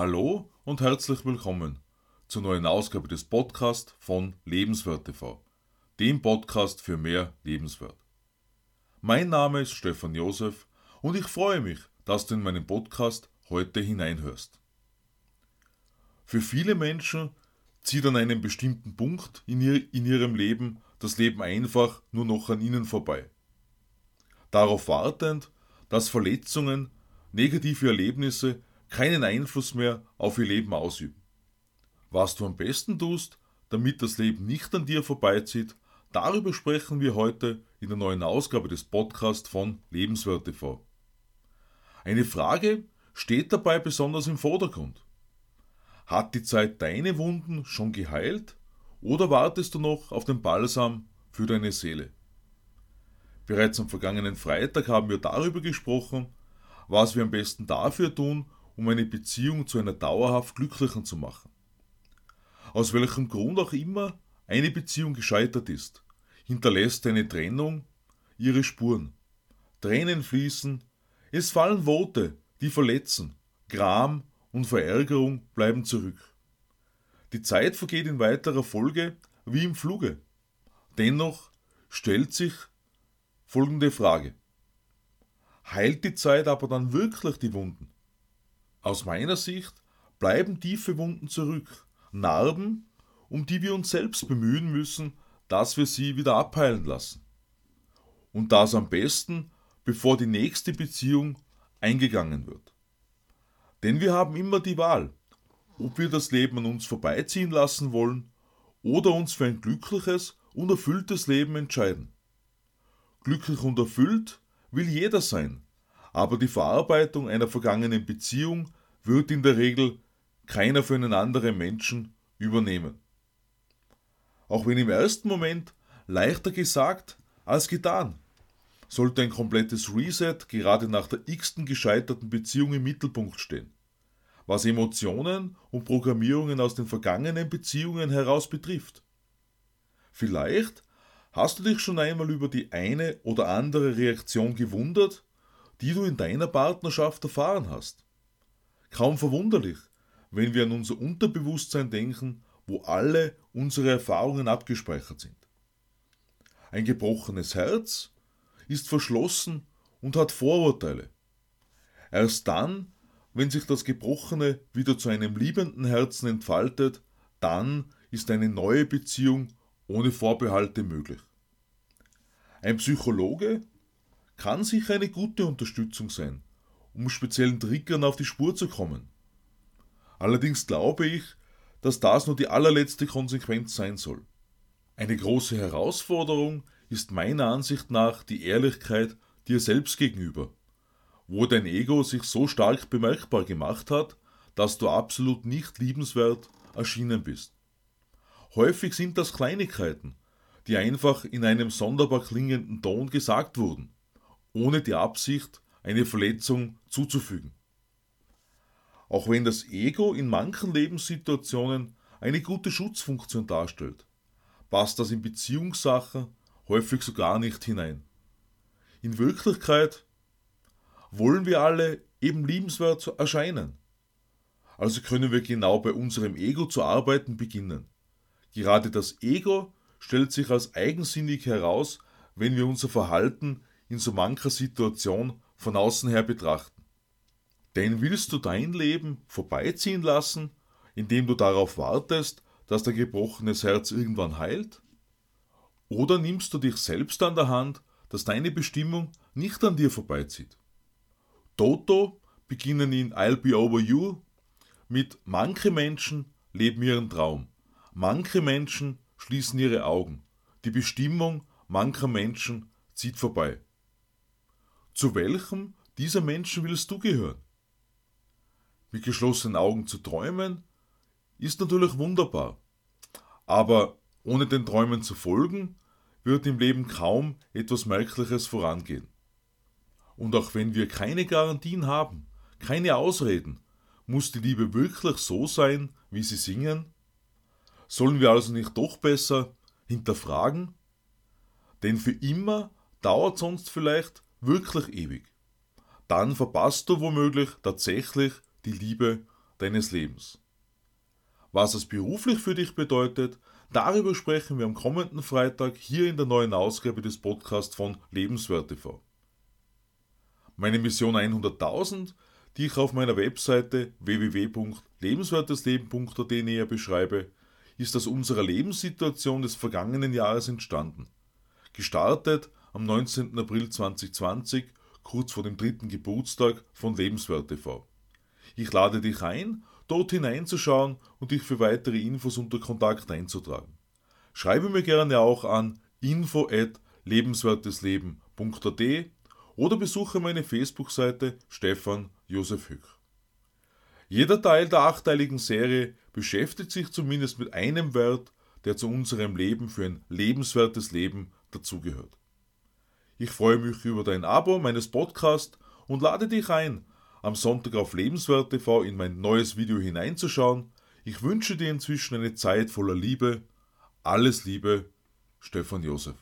Hallo und herzlich willkommen zur neuen Ausgabe des Podcasts von Lebenswert TV, dem Podcast für mehr Lebenswert. Mein Name ist Stefan Josef und ich freue mich, dass du in meinen Podcast heute hineinhörst. Für viele Menschen zieht an einem bestimmten Punkt in, ihr, in ihrem Leben das Leben einfach nur noch an ihnen vorbei. Darauf wartend, dass Verletzungen, negative Erlebnisse keinen Einfluss mehr auf ihr Leben ausüben. Was du am besten tust, damit das Leben nicht an dir vorbeizieht, darüber sprechen wir heute in der neuen Ausgabe des Podcasts von Lebenswert TV. Eine Frage steht dabei besonders im Vordergrund. Hat die Zeit deine Wunden schon geheilt oder wartest du noch auf den Balsam für deine Seele? Bereits am vergangenen Freitag haben wir darüber gesprochen, was wir am besten dafür tun, um eine Beziehung zu einer dauerhaft glücklichen zu machen. Aus welchem Grund auch immer eine Beziehung gescheitert ist, hinterlässt eine Trennung ihre Spuren. Tränen fließen, es fallen Worte, die verletzen, Gram und Verärgerung bleiben zurück. Die Zeit vergeht in weiterer Folge wie im Fluge. Dennoch stellt sich folgende Frage. Heilt die Zeit aber dann wirklich die Wunden? Aus meiner Sicht bleiben tiefe Wunden zurück, Narben, um die wir uns selbst bemühen müssen, dass wir sie wieder abheilen lassen. Und das am besten, bevor die nächste Beziehung eingegangen wird. Denn wir haben immer die Wahl, ob wir das Leben an uns vorbeiziehen lassen wollen oder uns für ein glückliches und erfülltes Leben entscheiden. Glücklich und erfüllt will jeder sein, aber die Verarbeitung einer vergangenen Beziehung wird in der Regel keiner für einen anderen Menschen übernehmen. Auch wenn im ersten Moment leichter gesagt als getan, sollte ein komplettes Reset gerade nach der x-ten gescheiterten Beziehung im Mittelpunkt stehen, was Emotionen und Programmierungen aus den vergangenen Beziehungen heraus betrifft. Vielleicht hast du dich schon einmal über die eine oder andere Reaktion gewundert, die du in deiner Partnerschaft erfahren hast. Kaum verwunderlich, wenn wir an unser Unterbewusstsein denken, wo alle unsere Erfahrungen abgespeichert sind. Ein gebrochenes Herz ist verschlossen und hat Vorurteile. Erst dann, wenn sich das Gebrochene wieder zu einem liebenden Herzen entfaltet, dann ist eine neue Beziehung ohne Vorbehalte möglich. Ein Psychologe kann sicher eine gute Unterstützung sein, um speziellen Triggern auf die Spur zu kommen. Allerdings glaube ich, dass das nur die allerletzte Konsequenz sein soll. Eine große Herausforderung ist meiner Ansicht nach die Ehrlichkeit dir selbst gegenüber, wo dein Ego sich so stark bemerkbar gemacht hat, dass du absolut nicht liebenswert erschienen bist. Häufig sind das Kleinigkeiten, die einfach in einem sonderbar klingenden Ton gesagt wurden ohne die Absicht, eine Verletzung zuzufügen. Auch wenn das Ego in manchen Lebenssituationen eine gute Schutzfunktion darstellt, passt das in Beziehungssachen häufig so gar nicht hinein. In Wirklichkeit wollen wir alle eben liebenswert erscheinen. Also können wir genau bei unserem Ego zu arbeiten beginnen. Gerade das Ego stellt sich als eigensinnig heraus, wenn wir unser Verhalten in so mancher Situation von außen her betrachten. Denn willst du dein Leben vorbeiziehen lassen, indem du darauf wartest, dass dein gebrochenes Herz irgendwann heilt? Oder nimmst du dich selbst an der Hand, dass deine Bestimmung nicht an dir vorbeizieht? Toto beginnen in I'll Be Over You mit Manche Menschen leben ihren Traum, manche Menschen schließen ihre Augen, die Bestimmung mancher Menschen zieht vorbei. Zu welchem dieser Menschen willst du gehören? Mit geschlossenen Augen zu träumen ist natürlich wunderbar, aber ohne den Träumen zu folgen, wird im Leben kaum etwas Merkliches vorangehen. Und auch wenn wir keine Garantien haben, keine Ausreden, muss die Liebe wirklich so sein, wie sie singen? Sollen wir also nicht doch besser hinterfragen? Denn für immer dauert sonst vielleicht wirklich ewig. Dann verpasst du womöglich tatsächlich die Liebe deines Lebens. Was es beruflich für dich bedeutet, darüber sprechen wir am kommenden Freitag hier in der neuen Ausgabe des Podcasts von Lebenswert TV. Meine Mission 100.000, die ich auf meiner Webseite www.lebenswertesleben.at näher beschreibe, ist aus unserer Lebenssituation des vergangenen Jahres entstanden. Gestartet am 19. April 2020, kurz vor dem dritten Geburtstag von Lebenswert TV. Ich lade dich ein, dort hineinzuschauen und dich für weitere Infos unter Kontakt einzutragen. Schreibe mir gerne auch an info at oder besuche meine Facebook-Seite Stefan Josef Hück. Jeder Teil der achteiligen Serie beschäftigt sich zumindest mit einem Wert, der zu unserem Leben für ein lebenswertes Leben dazugehört. Ich freue mich über dein Abo meines Podcasts und lade dich ein, am Sonntag auf Lebenswert TV in mein neues Video hineinzuschauen. Ich wünsche dir inzwischen eine Zeit voller Liebe. Alles Liebe, Stefan Josef.